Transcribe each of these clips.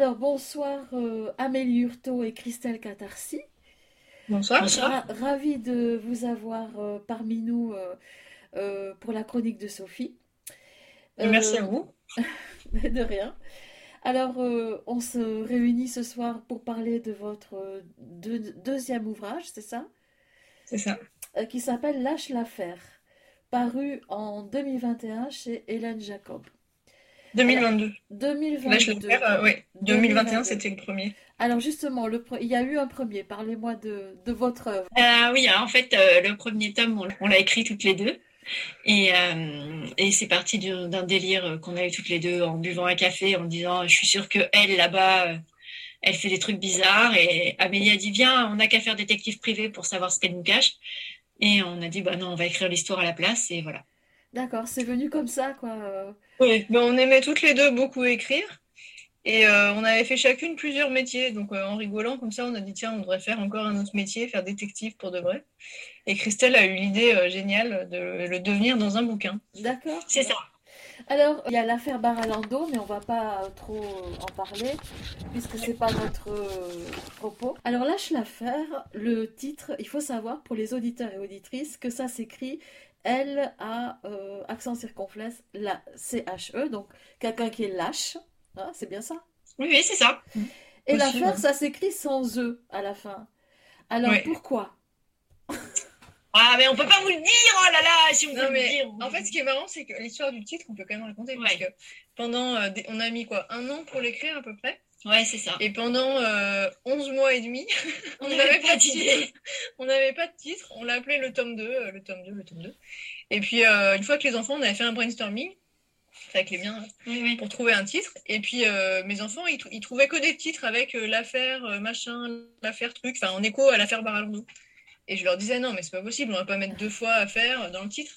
Alors, bonsoir euh, Amélie Hurtaud et Christelle Catarsi. Bonsoir. Ra- Ravie de vous avoir euh, parmi nous euh, euh, pour la chronique de Sophie. Merci à vous. mais de rien. Alors, euh, on se réunit ce soir pour parler de votre deux- deuxième ouvrage, c'est ça? C'est ça. Euh, qui s'appelle Lâche l'affaire, paru en 2021 chez Hélène Jacob. 2022. 2022. Là, je vais faire, euh, oui. 2021, 2022. c'était le premier. Alors justement, le pre- il y a eu un premier. Parlez-moi de, de votre œuvre. Euh, oui, en fait, euh, le premier tome, on, l'a écrit toutes les deux. Et, euh, et c'est parti du- d'un délire euh, qu'on a eu toutes les deux en buvant un café, en disant Je suis sûre que elle, là-bas, euh, elle fait des trucs bizarres. Et Amélie a dit Viens, on n'a qu'à faire détective privé pour savoir ce qu'elle nous cache. Et on a dit Bah non, on va écrire l'histoire à la place. Et voilà. D'accord, c'est venu comme ça, quoi. euh. Oui, ben, on aimait toutes les deux beaucoup écrire. Et euh, on avait fait chacune plusieurs métiers. Donc, euh, en rigolant, comme ça, on a dit tiens, on devrait faire encore un autre métier, faire détective pour de vrai. Et Christelle a eu l'idée euh, géniale de le devenir dans un bouquin. D'accord. C'est ça. Alors, il y a l'affaire Baralando, mais on va pas trop en parler, puisque c'est pas notre propos. Alors, lâche l'affaire, le titre, il faut savoir pour les auditeurs et auditrices que ça s'écrit L A euh, accent circonflexe la C H E, donc quelqu'un qui est lâche, hein, c'est bien ça? Oui, oui, c'est ça. Et l'affaire, ça s'écrit sans E à la fin. Alors, pourquoi? Ah, mais on peut pas vous le dire Oh là là, si on peut Non, le dire. en fait, ce qui est marrant, c'est que l'histoire du titre, on peut quand même raconter. Parce que pendant. euh, on a mis quoi Un an pour l'écrire à peu près? Ouais, c'est ça. Et pendant euh, 11 mois et demi, on n'avait pas de titre. On n'avait pas de titre. On l'a appelé le tome 2, euh, le tome 2, le tome 2. Et puis, euh, une fois que les enfants, on avait fait un brainstorming, avec les miens, Oui, oui. pour trouver un titre. Et puis, euh, mes enfants, ils, trou- ils trouvaient que des titres avec l'affaire machin, l'affaire truc, enfin, en écho à l'affaire Baralando. Et je leur disais, non, mais c'est pas possible, on va pas mettre deux fois affaire dans le titre.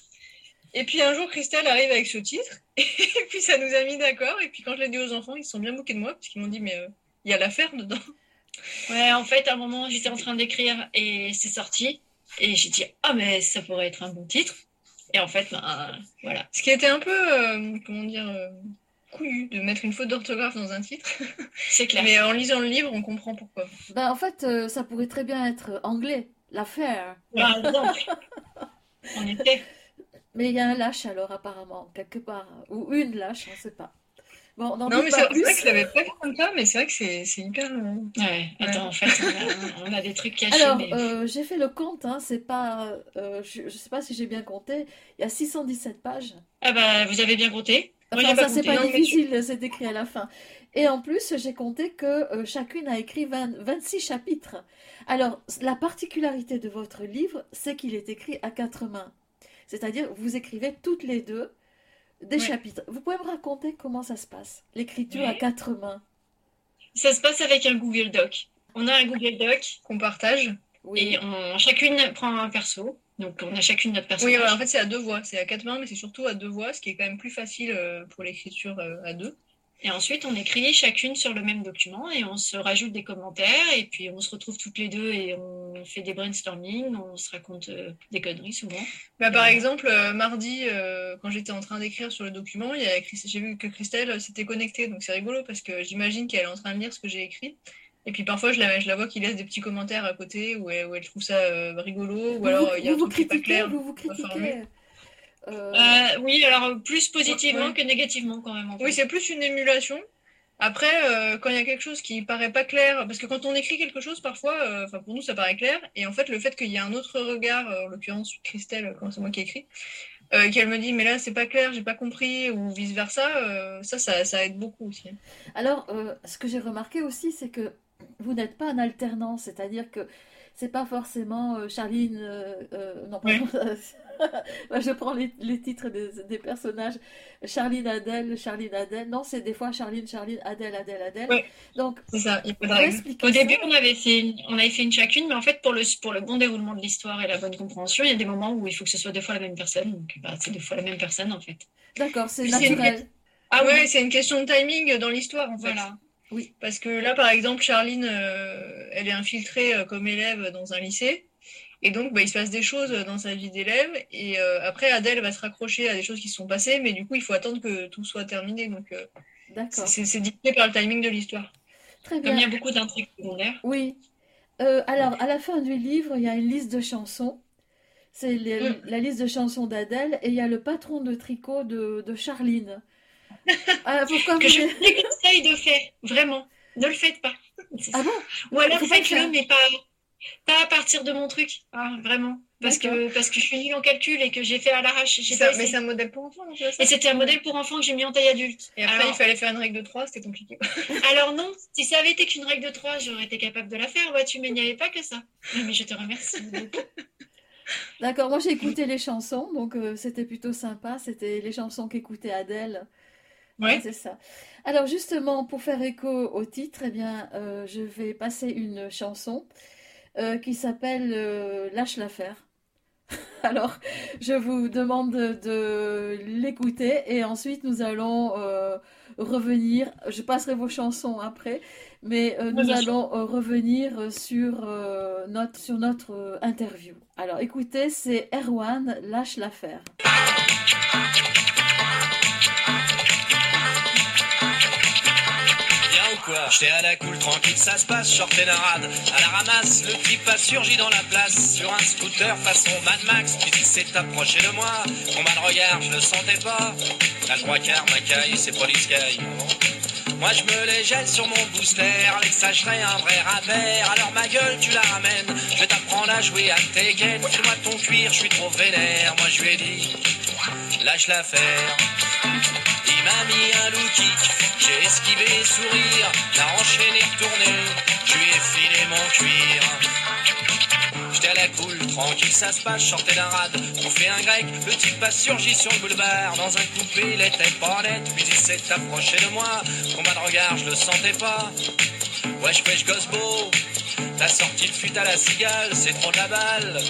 Et puis, un jour, Christelle arrive avec ce titre. Et puis, ça nous a mis d'accord. Et puis, quand je l'ai dit aux enfants, ils se sont bien moqués de moi, parce qu'ils m'ont dit, mais euh, il y a l'affaire dedans. Ouais, en fait, à un moment, j'étais en train d'écrire et c'est sorti. Et j'ai dit, ah, mais ça pourrait être un bon titre. Et en fait, ben, voilà. Ce qui était un peu, euh, comment dire, euh, couillu de mettre une faute d'orthographe dans un titre. C'est clair. Mais en lisant le livre, on comprend pourquoi. Ben, en fait, euh, ça pourrait très bien être anglais, l'affaire. Par exemple. En effet. Mais il y a un lâche alors, apparemment, quelque part. Ou une lâche, on ne sait pas. Bon, Non, mais c'est vrai que je l'avais pas comme ça, mais c'est vrai que c'est c'est hyper. euh, Ouais, attends, en fait, on a, on a des trucs cachés. Alors, mais... euh, j'ai fait le compte, hein, c'est pas, euh, je ne sais pas si j'ai bien compté, il y a 617 pages. Ah, bah, vous avez bien compté. Moi, Enfin, ça, c'est pas Non, difficile, c'est écrit à la fin. Et en plus, j'ai compté que euh, chacune a écrit 20 26 chapitres. Alors, la particularité de votre livre, c'est qu'il est écrit à quatre mains. C'est-à-dire, vous écrivez toutes les deux des Ouais. chapitres. Vous pouvez me raconter comment ça se passe, l'écriture à quatre mains? Ça se passe avec un Google Doc. On a un Google Doc qu'on partage. Oui. et on, chacune prend un perso. Donc, on a chacune notre Oui, personnage. ouais, en fait, c'est à deux voix. C'est à quatre mains, mais c'est surtout à deux voix, ce qui est quand même plus facile euh, pour l'écriture euh, à deux. Et ensuite, on écrit chacune sur le même document et on se rajoute des commentaires et puis on se retrouve toutes les deux et on fait des brainstorming, on se raconte euh, des conneries souvent. Bah, par exemple, euh, mardi, euh, quand j'étais en train d'écrire sur le document, j'ai vu que Christelle euh, s'était connectée, donc c'est rigolo parce que j'imagine qu'elle est en train de lire ce que j'ai écrit. Et puis parfois, je la, je la vois qui laisse des petits commentaires à côté où elle, où elle trouve ça euh, rigolo, ou Vous, alors vous- il y a un vous truc qui pas critiquez, clair. vous vous critiquez. Euh, Euh, oui, alors plus positivement Ouais. que négativement quand même. en fait. Oui, c'est plus une émulation. Après, euh, quand il y a quelque chose qui paraît pas clair, parce que quand on écrit quelque chose, parfois, euh, enfin pour nous, ça paraît clair, et en fait, le fait qu'il y ait un autre regard, euh, en l'occurrence Christelle, quand c'est moi qui écris, euh, qu'elle me dit, mais là, c'est pas clair, j'ai pas compris, ou vice versa, euh, ça, ça, ça aide beaucoup aussi. Alors, euh, ce que j'ai remarqué aussi, c'est que vous n'êtes pas en alternance, c'est-à-dire que c'est pas forcément euh, Charline. euh, euh, non, pardon. Ouais, je prends les, les titres des, des personnages. Charline Adèle, Charline Adèle. Non, c'est des fois Charline, Charline, Adèle, Adèle, Adèle. Ouais. Donc, C'est ça, il expliquez Au ça début, on avait fait une, on avait fait une chacune, mais en fait, pour le, pour le bon déroulement de l'histoire et la bonne compréhension, il y a des moments où il faut que ce soit deux fois la même personne. Donc, bah, c'est deux fois la même personne, en fait. D'accord, c'est naturel. Ah ouais, c'est une question de timing dans l'histoire, en fait. Voilà. Parce que là, par exemple, Charline, euh, elle est infiltrée euh, comme élève dans un lycée. Et donc, bah, il se passe des choses dans sa vie d'élève. Et euh, après, Adèle va se raccrocher à des choses qui se sont passées. Mais du coup, il faut attendre que tout soit terminé. Donc, c'est dicté par le timing de l'histoire. Très Comme il y bien. a beaucoup d'intrigues secondaires. Oui. Alors, à la fin du livre, il y a une liste de chansons. C'est la liste de chansons d'Adèle et il y a le patron de tricot de, de Charline. Ah, pourquoi Que vous... je vous déconseille de faire, vraiment. Ne le faites pas. Ah bon? Ou alors faites-le, mais pas, pas à partir de mon truc. Ah, vraiment. Parce que, parce que je suis nulle en calcul et que j'ai fait à l'arrache. Mais c'est un modèle pour enfants, non, c'est ça Et c'était un modèle pour enfants que j'ai mis en taille adulte. Et après, Alors- il fallait faire une règle de 3, c'était compliqué. Alors non, si ça avait été qu'une règle de 3, j'aurais été capable de la faire, vois-tu, mais il n'y avait pas que ça. Mais je te remercie. D'accord, moi j'ai écouté les chansons, donc euh, c'était plutôt sympa. C'était les chansons qu'écoutait Adèle. Ah, c'est ça. Alors justement, pour faire écho au titre, eh bien, euh, je vais passer une chanson euh, qui s'appelle euh, Lâche l'affaire. Alors, je vous demande de, de l'écouter et ensuite nous allons revenir. Je passerai vos chansons après, mais nous allons revenir sur, notre, sur notre interview. Alors, écoutez, c'est Erwan, Lâche l'affaire. J'étais à la cool, tranquille, ça se passe, sortais d'un rad. À la ramasse, le type a surgi dans la place. Sur un scooter façon Mad Max, puis il s'est approché de moi. Combat de regard, je le sentais pas. À trois quarts, ma caille, c'est Sky. Moi je me les gèle sur mon booster, les serait un vrai rappeur. Alors ma gueule, tu la ramènes. Je vais t'apprendre à jouer à Tekken. Fais-moi ton cuir, je suis trop vénère. Moi je lui ai dit, lâche l'affaire. M'a mis un kick, j'ai esquivé sourire, l'a enchaîné tourné, je lui ai filé mon cuir. J'étais à la cool, tranquille, ça se passe, sortais d'un rad, on fait un grec, le type a surgi sur le boulevard, dans un coupé, il était pas net, puis il s'est approché de moi, combat de regard, je le sentais pas. Wesh wesh gosse beau, t'as sorti le fut à la cigale, c'est trop de la balle.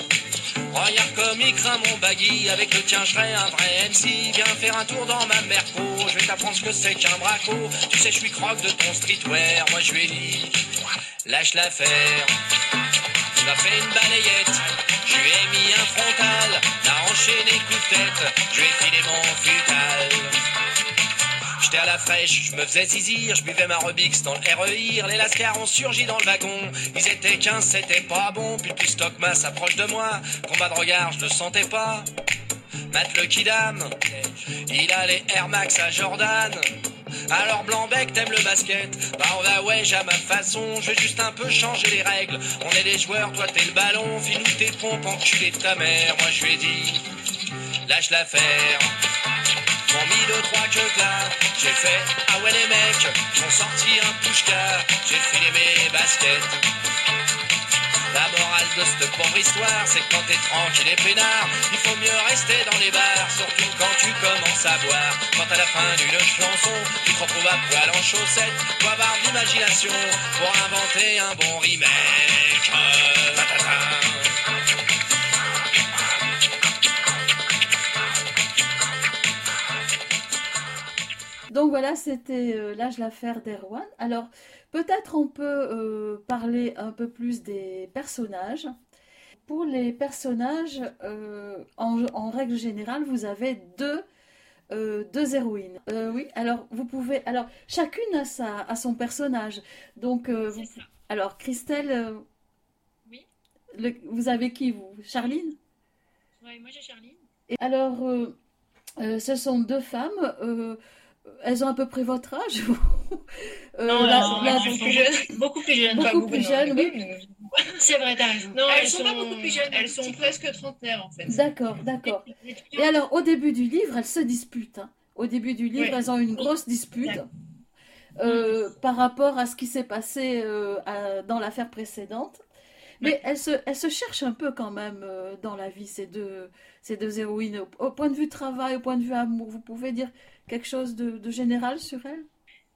Regarde comme il craint mon baggy, avec le tien je un vrai MC. Viens faire un tour dans ma merco, je vais t'apprendre ce que c'est qu'un braco. Tu sais, je suis croque de ton streetwear, moi je lui ai dit, lâche l'affaire. Il m'a fait une balayette, je lui ai mis un frontal, l'a enchaîné coup de tête, je lui ai filé mon futal. À la fraîche, je me faisais zizir, je buvais ma Rubix dans le REIR, les lascars ont surgi dans le wagon, ils étaient 15, c'était pas bon, puis le plus stockma s'approche de moi, combat de regard, je le sentais pas. Matt le Kidam, il a les Air Max à Jordan. Alors Blanc-Bec, t'aimes le basket? Bah on va ouais, à ma façon, je vais juste un peu changer les règles. On est des joueurs, toi t'es le ballon, file-nous tes pompes, enculé de ta mère. Moi je lui ai dit, lâche l'affaire. J'ai fait, ah ouais les mecs, ils ont sorti un pushka, j'ai filé mes baskets. La morale de cette pauvre histoire, c'est quand t'es tranquille et peinard, il faut mieux rester dans les bars, surtout quand tu commences à boire. Quand à la fin d'une chanson, tu te retrouves à poil en chaussettes, faut avoir de l'imagination pour inventer un bon remake. Donc voilà, c'était euh, Lâche l'affaire d'Erwan. Alors, peut-être on peut euh, parler un peu plus des personnages. Pour les personnages, euh, en, en règle générale, vous avez deux, deux héroïnes. Oui, alors vous pouvez. Alors, chacune a, sa, a son personnage. Donc, vous- C'est ça. alors Christelle, Oui. le- vous avez qui, vous? Charline? Ouais, moi j'ai Charline. Et alors, ce sont deux femmes. Elles ont à peu près votre âge Euh, Non, la- non, elles plus jeunes. Beaucoup plus jeunes. Beaucoup Pas plus jeunes, oui. mais- C'est vrai, t'as raison. Non, elles, sont, pas beaucoup plus jeunes. Elles sont presque trentenaires en fait. D'accord, d'accord. Et alors, au début du livre, elles se disputent. hein. Au début du livre, elles ont une grosse dispute euh, par rapport à ce qui s'est passé euh, à- dans l'affaire précédente. Mais elles, se, elles se cherchent un peu quand même euh, dans la vie, ces deux, ces deux héroïnes. Au, au point de vue travail, au point de vue amour, vous pouvez dire quelque chose de, général sur elles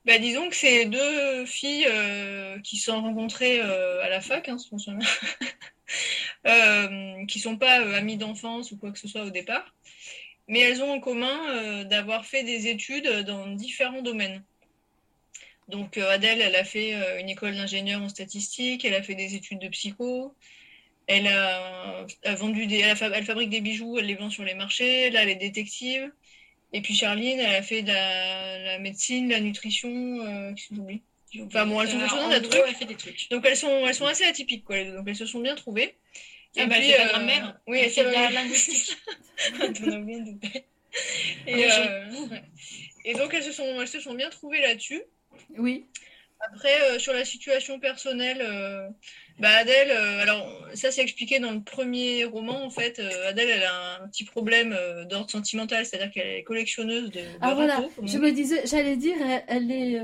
Bah, disons que c'est deux filles euh, qui se sont rencontrées euh, à la fac, hein, me souviens. Euh, qui sont pas amies d'enfance ou quoi que ce soit au départ, mais elles ont en commun d'avoir fait des études dans différents domaines. Donc Adèle, elle a fait une école d'ingénieur en statistique, elle a fait des études de psycho, elle a, vendu des, elle, elle fabrique des bijoux, elle les vend sur les marchés, là elle est détective. Et puis Charline, elle a fait de la, la médecine, la nutrition, euh, qu'est-ce que j'oublie? Enfin bon, elles ont Euh, truc. elle fait des trucs. Donc elles sont, elles sont assez atypiques, quoi. les deux. Donc elles se sont bien trouvées. Ah bah, elle puis, euh, grammaire. Oui, elle elle fait de la linguistique. Douté. Et, euh. Et donc elles se sont, elles se sont bien trouvées là-dessus. Oui. Après, euh, sur la situation personnelle, euh, bah Adèle, euh, alors ça c'est expliqué dans le premier roman en fait. Adèle, elle a un petit problème d'ordre sentimental, c'est-à-dire qu'elle est collectionneuse de, de Ah voilà, râteaux, comme je me disais, j'allais dire, elle, elle est,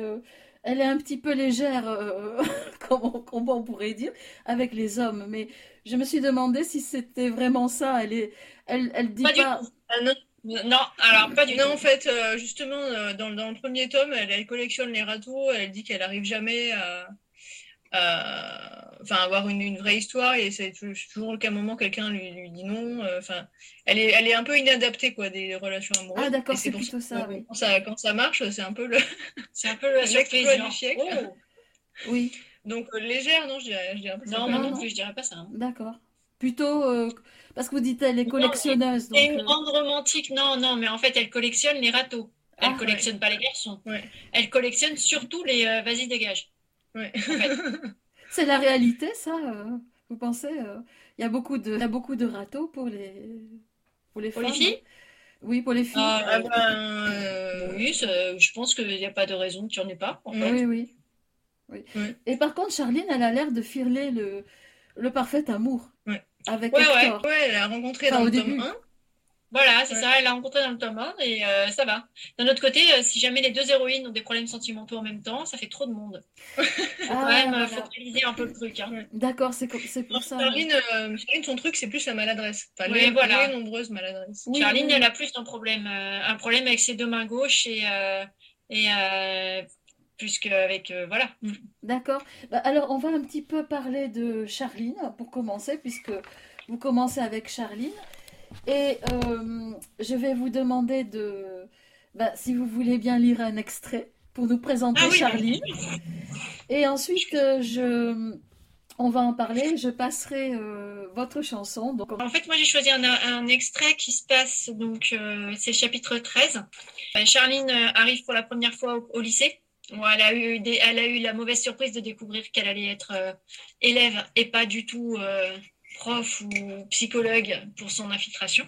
elle est un petit peu légère, comment, comment on pourrait dire, avec les hommes. Mais je me suis demandé si c'était vraiment ça. Elle est, elle, elle dit Pas du pas. tout. Ah non, Non, alors pas du non, tout. en fait, euh, justement, euh, dans, dans le premier tome, elle, elle collectionne les râteaux, elle dit qu'elle arrive jamais à, à- enfin, avoir une, une vraie histoire, et c'est tou- toujours le cas moment quelqu'un lui, lui dit non. euh, Enfin, elle est, elle est un peu inadaptée, quoi, des relations amoureuses. Ah d'accord, c'est pour plutôt ça, oui. quand ça, quand ça marche, c'est un peu le. C'est un peu la L'exploit surprise. du siècle. oh. Oui, Donc, légère, non, je dirais, je dirais pas ça. Non, Non, moi non non. plus, je dirais pas ça. hein. d'accord. Plutôt euh, parce que vous dites elle est collectionneuse, Et une euh, grande romantique, non, non, mais en fait, elle collectionne les râteaux. Elle Ah, collectionne pas les garçons. Ouais. Elle collectionne surtout les euh, vas-y, dégage. Ouais. En fait. c'est la réalité, ça. euh, vous pensez euh, Il y a beaucoup de, il y a beaucoup de râteaux pour les, pour les Pour les filles? Oui, pour les filles. Ah, Ah ben, euh, Oui, je pense qu'il n'y a pas de raison que tu en aies pas. En fait. Oui, oui. Et par contre, Charline, elle a l'air de filer le, le parfait amour Ouais. avec Ouais, ouais. Hector. ouais, elle a rencontré Enfin, dans le début. tome 1. Voilà, c'est Ouais. ça, elle l'a rencontré dans le tome 1 et euh, ça va. D'un autre côté, euh, si jamais les deux héroïnes ont des problèmes sentimentaux en même temps, ça fait trop de monde. Ah, Quand même, voilà. faut réaliser un peu le truc. Hein. D'accord, c'est comme- c'est pour ça. Charline, euh, Charline, son truc, c'est plus la maladresse. Enfin, Oui, les, voilà. les nombreuses maladresses. Oui, Charline, oui. elle a plus un problème, euh, un problème avec ses deux mains gauches et, euh, et plus qu'avec. euh, voilà. D'accord. Bah, alors, on va un petit peu parler de Charline pour commencer, puisque vous commencez avec Charline. Et euh, je vais vous demander de, bah, si vous voulez bien lire un extrait pour nous présenter Ah oui, Charline. Et ensuite, je, on va en parler. Je passerai euh, votre chanson. Donc, En fait, moi, j'ai choisi un, un extrait qui se passe, donc, euh, c'est chapitre 13. Euh, Charline arrive pour la première fois au, au lycée. Elle, a eu la mauvaise surprise de découvrir qu'elle allait être euh, élève et pas du tout euh, prof ou psychologue pour son infiltration.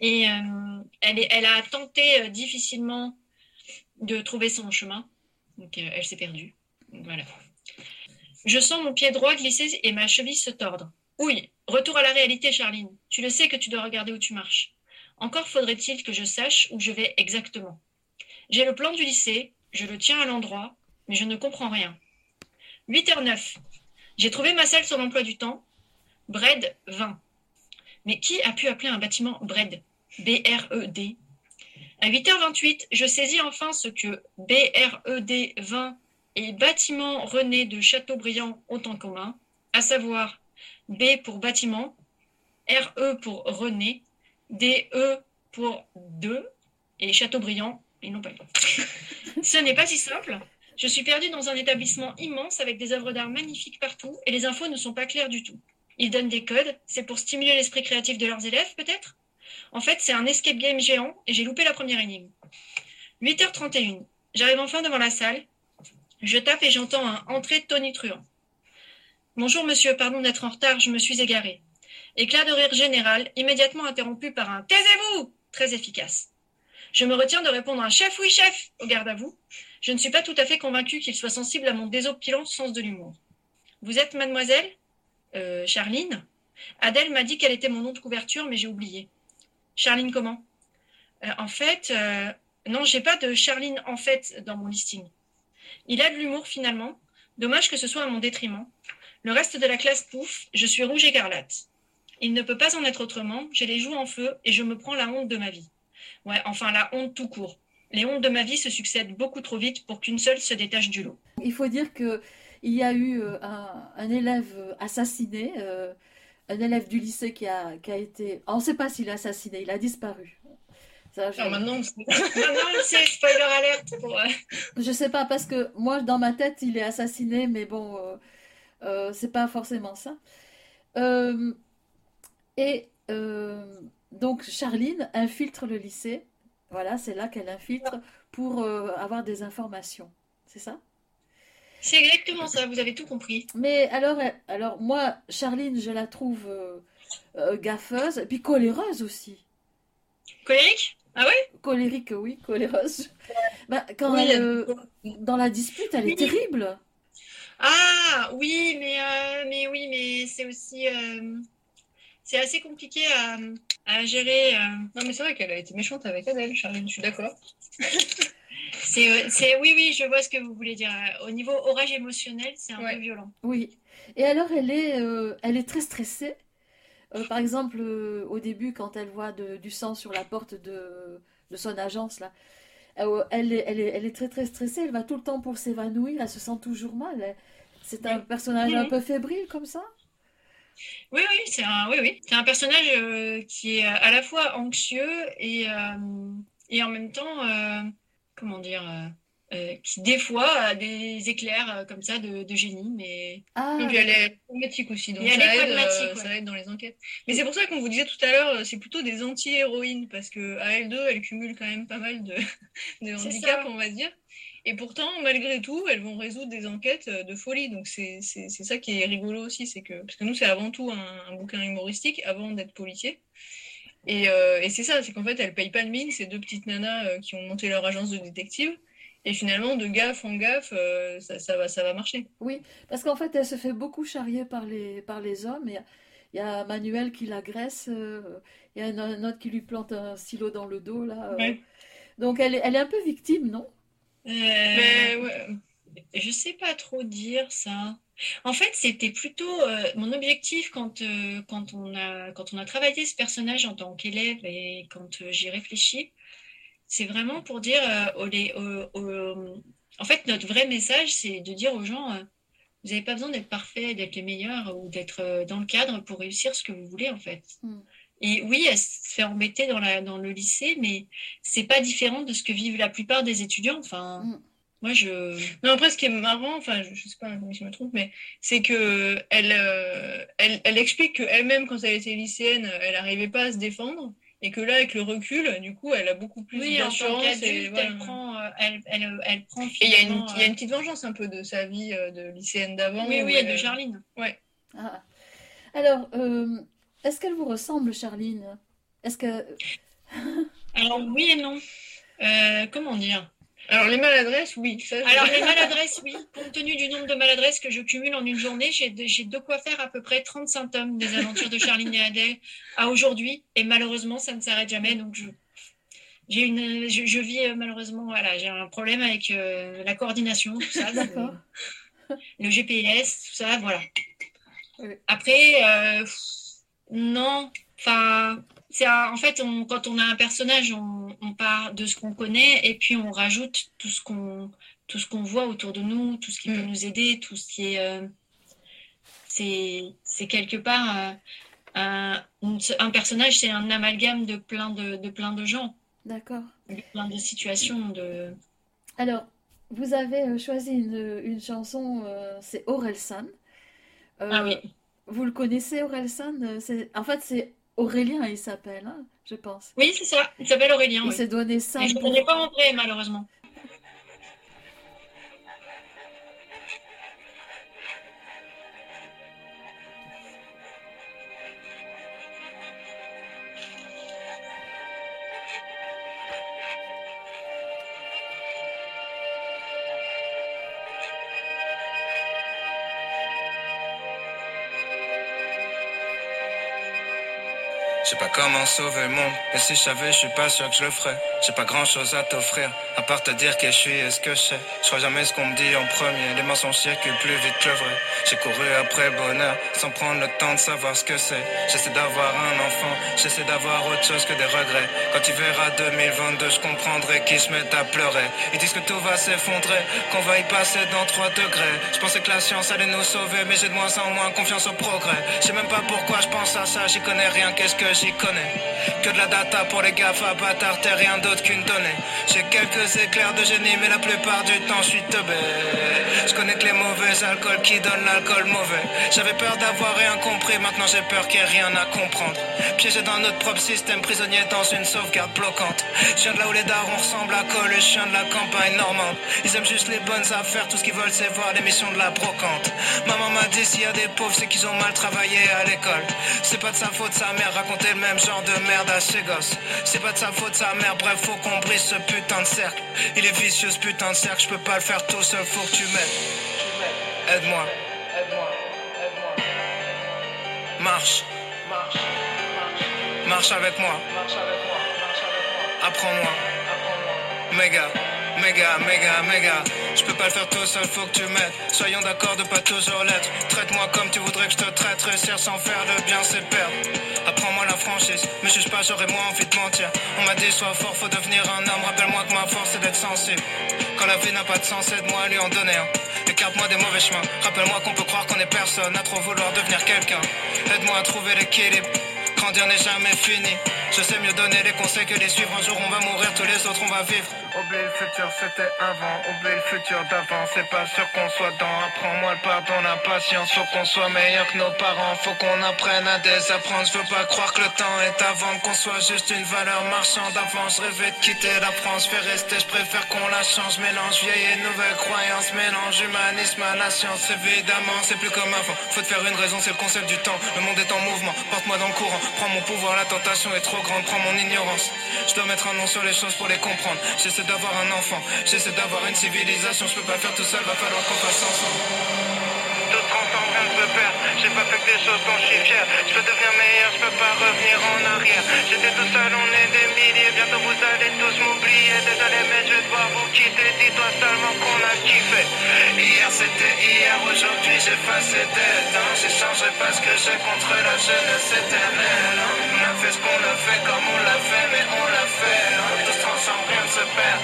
Et euh, elle, a tenté difficilement de trouver son chemin. Donc, elle s'est perdue. Voilà. Je sens mon pied droit glisser et ma cheville se tordre. Oui, retour à la réalité, Charline. Tu le sais que tu dois regarder où tu marches. Encore faudrait-il que je sache où je vais exactement. J'ai le plan du lycée, je le tiens à l'endroit, mais je ne comprends rien. 8h09. J'ai trouvé ma salle sur l'emploi du temps. Bred 20. Mais qui a pu appeler un bâtiment Bred? B-R-E-D À 8h28, je saisis enfin ce que B-R-E-D 20 et bâtiment René de Châteaubriand ont en commun, à savoir B pour bâtiment, RE pour René, DE pour 2 et Châteaubriand, ils n'ont pas eu. Ce n'est pas si simple. Je suis perdue dans un établissement immense avec des œuvres d'art magnifiques partout et les infos ne sont pas claires du tout. Ils donnent des codes, c'est pour stimuler l'esprit créatif de leurs élèves peut-être? En fait, c'est un escape game géant et j'ai loupé la première énigme. 8h31. J'arrive enfin devant la salle. Je tape et j'entends un entrée tonitruant. Bonjour monsieur, pardon d'être en retard, je me suis égaré. Éclat de rire général, immédiatement interrompu par un Taisez-vous très efficace. Je me retiens de répondre un chef, oui chef, au garde à vous. Je ne suis pas tout à fait convaincu qu'il soit sensible à mon désopilant sens de l'humour. Vous êtes mademoiselle euh, Charline Adèle m'a dit qu'elle était mon nom de couverture, mais j'ai oublié. Charline comment? Euh, En fait, euh, non, j'ai pas de Charline en fait dans mon listing. Il a de l'humour finalement. Dommage que ce soit à mon détriment. Le reste de la classe pouf, je suis rouge écarlate. Il ne peut pas en être autrement, j'ai les joues en feu et je me prends la honte de ma vie. Ouais, enfin la honte tout court. Les hontes de ma vie se succèdent beaucoup trop vite pour qu'une seule se détache du lot. il faut dire que il y a eu euh, un, un élève assassiné, euh, un élève du lycée qui a, qui a été. On ne sait pas s'il a assassiné, il a disparu. Ça, je... Maintenant, c'est- spoiler alerte pour. euh, Je sais pas parce que moi dans ma tête il est assassiné, mais bon, euh, euh, c'est pas forcément ça. Et donc Charline infiltre le lycée. Voilà, c'est là qu'elle infiltre pour euh, avoir des informations. C'est ça? C'est exactement ça, vous avez tout compris. Mais alors, moi, Charline, je la trouve euh, euh, gaffeuse, et puis coléreuse aussi. Colérique? Colérique, oui, coléreuse. Bah, quand Oui, elle, elle- euh, dans la dispute, elle est terrible. Ah oui, mais, mais oui, mais c'est aussi c'est assez compliqué à, à gérer. euh. Non, mais c'est vrai qu'elle a été méchante avec Adèle, Charline, je suis d'accord. C'est, euh, c'est oui, oui, je vois ce que vous voulez dire. Au niveau orage émotionnel, c'est un Ouais. peu violent. Oui. Et alors, elle est, euh, elle est très stressée. Euh, par exemple, au début, quand elle voit de- du sang sur la porte de, de son agence, là, elle est, elle est, elle est très très stressée. Elle va tout le temps pour s'évanouir. Elle se sent toujours mal. C'est un personnage un peu fébrile comme ça. Oui, oui, c'est un, oui, oui. Un personnage euh, qui est à la fois anxieux et, euh, en même temps, euh, comment dire, euh, qui des fois a des éclairs euh, comme ça de, de génie, mais Ah, elle est pragmatique aussi, donc Et elle ça est aide, euh, ouais. ça aide dans les enquêtes. Mais c'est pour ça qu'on vous disait tout à l'heure, c'est plutôt des anti-héroïnes, parce que à L2, elle cumule quand même pas mal de, handicaps, on va dire. Et pourtant, malgré tout, elles vont résoudre des enquêtes de folie. Donc c'est ça qui est rigolo aussi, c'est que parce que nous, c'est avant tout un, un bouquin humoristique, avant d'être policier. Et, euh, et c'est ça, c'est qu'en fait, elles payent pas de mine, ces deux petites nanas qui ont monté leur agence de détective. Et finalement, de gaffe en gaffe, euh, ça, ça va, ça va marcher. oui, parce qu'en fait, elle se fait beaucoup charrier par les, par les hommes. Il y a, il y a Manuel qui l'agresse. euh, il y a un, autre qui lui plante un stylo dans le dos, là. euh. Ouais. Donc, elle est, elle est un peu victime, non? euh, Mais ouais, Je sais pas trop dire ça. En fait, c'était plutôt mon objectif quand, quand on a, quand on a travaillé ce personnage en tant qu'élève et quand j'y réfléchis, c'est vraiment pour dire euh, aux, les- aux- aux- En fait, notre vrai message, c'est de dire aux gens, euh, vous n'avez pas besoin d'être parfait, d'être les meilleurs ou d'être euh, dans le cadre pour réussir ce que vous voulez, en fait. Mm. Et oui, elle se fait embêter dans la, dans le lycée, mais c'est pas différent de ce que vivent la plupart des étudiants. Enfin, Mm. moi, je... Non, après, ce qui est marrant, enfin, je, je sais pas si je me trompe, mais c'est que elle, euh, elle, elle explique qu'elle-même, quand elle était lycéenne, elle n'arrivait pas à se défendre, et que là, avec le recul, du coup, elle a beaucoup plus Oui, en tant d'assurance. et qu'adulte, voilà. elle prend, euh, elle, elle, elle prend Et il y, a y euh, une petite vengeance un peu de sa vie euh, de lycéenne d'avant. Oui, oui, elle- de Charline. Ah. Alors, euh, est-ce qu'elle vous ressemble, Charline? Est-ce que... Alors, oui et non. Euh, comment dire? Alors, les maladresses, oui. Ça, Alors, les maladresses, oui. Compte tenu du nombre de maladresses que je cumule en une journée, j'ai de, j'ai de quoi faire à peu près 35 tomes des aventures de Charline et Adèle à aujourd'hui. Et malheureusement, ça ne s'arrête jamais. Donc, je, j'ai une, je, je vis euh, malheureusement, voilà, j'ai un problème avec euh, la coordination, tout ça. D'accord. le, le GPS, tout ça, voilà. Après, euh, non, enfin, un- en fait, on- quand on a un personnage, on, on part de ce qu'on connaît et puis on rajoute tout ce qu'on tout ce qu'on voit autour de nous, tout ce qui peut Mm. nous aider, tout ce qui est, euh, c'est c'est quelque part euh, un, personnage, c'est un amalgame de plein de, de plein de gens, D'accord. de plein de situations, de Alors, vous avez euh, choisi une, une chanson, euh, c'est Orelsan. Euh, ah oui. Vous le connaissez, Orelsan? C'est, en fait, c'est Aurélien, il s'appelle, hein, je pense. Oui, c'est ça. Il s'appelle Aurélien. Il oui. s'est donné ça Mais je ne pour... connais pas en vrai, malheureusement. Sauver le monde, et si je savais, je suis pas sûr que je le ferais. J'ai pas grand chose à t'offrir, à part te dire que je suis et ce que je sais. Je crois jamais ce qu'on me dit en premier, les mensonges circulent plus vite que le vrai. J'ai couru après bonheur, sans prendre le temps de savoir ce que c'est. J'essaie d'avoir un enfant, j'essaie d'avoir autre chose que des regrets. Quand tu verras 2022, je comprendrai qu'ils se mettent à pleurer. Ils disent que tout va s'effondrer, qu'on va y passer dans 3 degrés. Je pensais que la science allait nous sauver, mais j'ai de moins en moins confiance au progrès. Je sais même pas pourquoi je pense à ça, j'y connais rien, qu'est-ce que j'y connais? Que de la data pour les gaffes, bâtard, t'es rien d'autre qu'une donnée. J'ai quelques éclairs de génie, mais la plupart du temps, je suis teubé. Je connais que les mauvais alcools qui donnent l'alcool mauvais. J'avais peur d'avoir rien compris, maintenant j'ai peur qu'il n'y ait rien à comprendre. Piégé dans notre propre système, prisonnier dans une sauvegarde bloquante. Je de là où les darons ressemblent à Cole, et je viens de la campagne normande. Ils aiment juste les bonnes affaires, tout ce qu'ils veulent c'est voir l'émission de la brocante. Maman m'a dit s'il y a des pauvres, c'est qu'ils ont mal travaillé à l'école. C'est pas de sa faute, sa mère racontait le même genre de merde à ses gosses. C'est pas de sa faute, sa mère, bref, faut qu'on brise ce putain de cercle. Il est vicieux ce putain de cercle, je peux pas le faire tout seul, faut que tu m'aides. Aide-moi. Marche. Marche. Avec moi. Apprends-moi. Méga. Méga, méga, méga. Je peux pas le faire tout seul, faut que tu m'aides. Soyons d'accord de pas toujours l'être. Traite-moi comme tu voudrais que je te traite. Réussir sans faire le bien, c'est perdre. Apprends-moi la franchise, mais juge pas, j'aurais moins envie de mentir. On m'a dit, sois fort, faut devenir un homme. Rappelle-moi que ma force c'est d'être sensible. Quand la vie n'a pas de sens, aide-moi à lui en donner un. Écarte-moi des mauvais chemins. Rappelle-moi qu'on peut croire qu'on est personne, à trop vouloir devenir quelqu'un. Aide-moi à trouver l'équilibre. Grandir n'est jamais fini. Je sais mieux donner les conseils que les suivre. Un jour on va mourir, tous les autres on va vivre. Oublie le futur, c'était avant. Oublie le futur d'avant. C'est pas sûr qu'on soit dans. Apprends-moi le pardon, la patience. Faut qu'on soit meilleur que nos parents. Faut qu'on apprenne à désapprendre. Je veux pas croire que le temps est avant. Qu'on soit juste une valeur marchande. Avant, je rêvais de quitter la France. Fais rester, je préfère qu'on la change. Mélange vieille et nouvelle croyance. Mélange humanisme à la science. Évidemment, c'est plus comme avant. Faut te faire une raison, c'est le concept du temps. Le monde est en mouvement. Porte-moi dans le courant. Prends mon pouvoir, la tentation est trop grande. Prends mon ignorance. Je dois mettre un nom sur les choses pour les comprendre. J'essaie d'avoir un enfant, j'essaie d'avoir une civilisation. Je peux pas faire tout seul, va falloir qu'on fasse ensemble. Tout se perd. J'ai pas fait que des choses dont je suis fier. Je veux devenir meilleur, je peux pas revenir en arrière. J'étais tout seul, on est des milliers. Bientôt vous allez tous m'oublier. Désolé, mais je devoir vous quitter. Dis-toi seulement qu'on a kiffé. Hier c'était hier, aujourd'hui j'efface ces dettes. Hein. J'échangerai pas ce que j'ai contre la jeunesse éternelle. On a fait ce qu'on a fait comme on l'a fait, mais on l'a fait. Hein. Tous ensemble, rien se perd.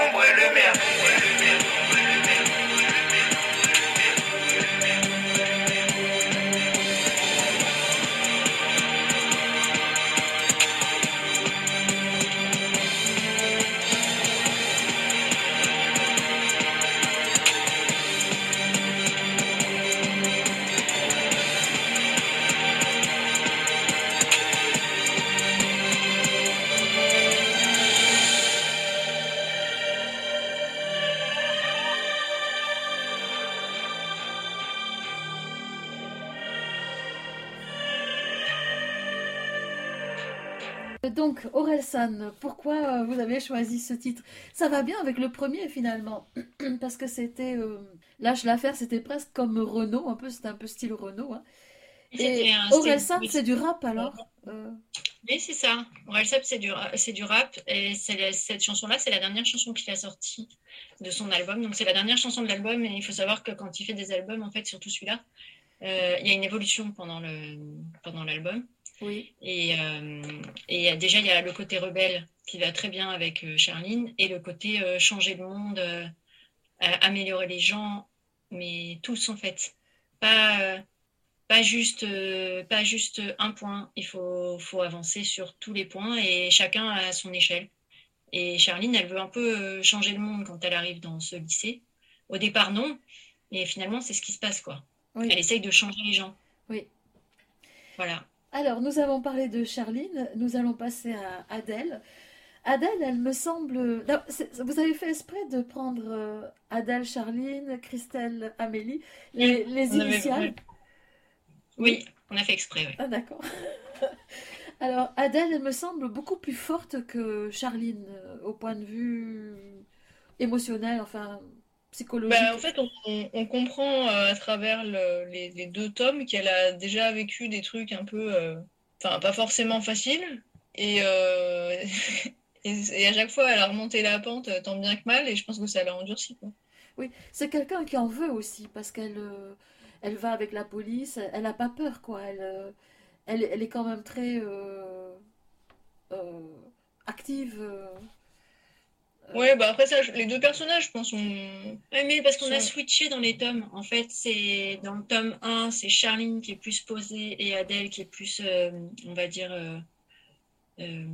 Ombre et lumière. Ombre et lumière. Donc, Orelsan, pourquoi euh, vous avez choisi ce titre? Ça va bien avec le premier finalement, parce que c'était euh, Lâche l'affaire, c'était presque comme Renault, un peu, c'était un peu style Renault. Hein. Et Orelsan, oui. c'est du rap alors Euh, Oui, c'est ça. Orelsan, c'est du, c'est du rap. Et la- cette chanson-là, c'est la dernière chanson qu'il a sortie de son album. Donc, c'est la dernière chanson de l'album. Et il faut savoir que quand il fait des albums, en fait, surtout celui-là, euh, il y a une évolution pendant le, pendant l'album. Oui, Et, euh, et déjà, il y a le côté rebelle qui va très bien avec euh, Charline et le côté euh, changer le monde, améliorer les gens, mais tous en fait. Pas, pas, juste, euh, pas juste un point. Il faut, faut avancer sur tous les points et chacun à son échelle. Et Charline, elle veut un peu changer le monde quand elle arrive dans ce lycée. Au départ, non. Mais finalement, c'est ce qui se passe, quoi. oui. Elle essaye de changer les gens. Oui. Voilà. Alors, nous avons parlé de Charline, nous allons passer à Adèle. Adèle, elle me semble. Non, vous avez fait exprès de prendre euh, Adèle, Charline, Christelle, Amélie, les, les On avait- initiales. Oui, on a fait exprès, oui. Ah, d'accord. Alors, Adèle, elle me semble beaucoup plus forte que Charline euh, au point de vue émotionnel, enfin psychologique. Bah, en fait, on, on- on comprend euh, à travers le- les, les deux tomes qu'elle a déjà vécu des trucs un peu, euh, enfin, pas forcément faciles. Et, euh, et, et à chaque fois, elle a remonté la pente tant bien que mal, et je pense que ça l'a endurci, quoi. Oui, c'est quelqu'un qui en veut aussi, parce qu'elle elle va avec la police, elle n'a pas peur, quoi. Elle, elle, elle est quand même très active. Euh, Ouais, bah après ça, les deux personnages, je pense, sont. Ouais, mais parce qu'on a switché dans les tomes. En fait, c'est dans le tome 1, c'est Charline qui est plus posée et Adèle qui est plus, euh, on va dire, euh, euh,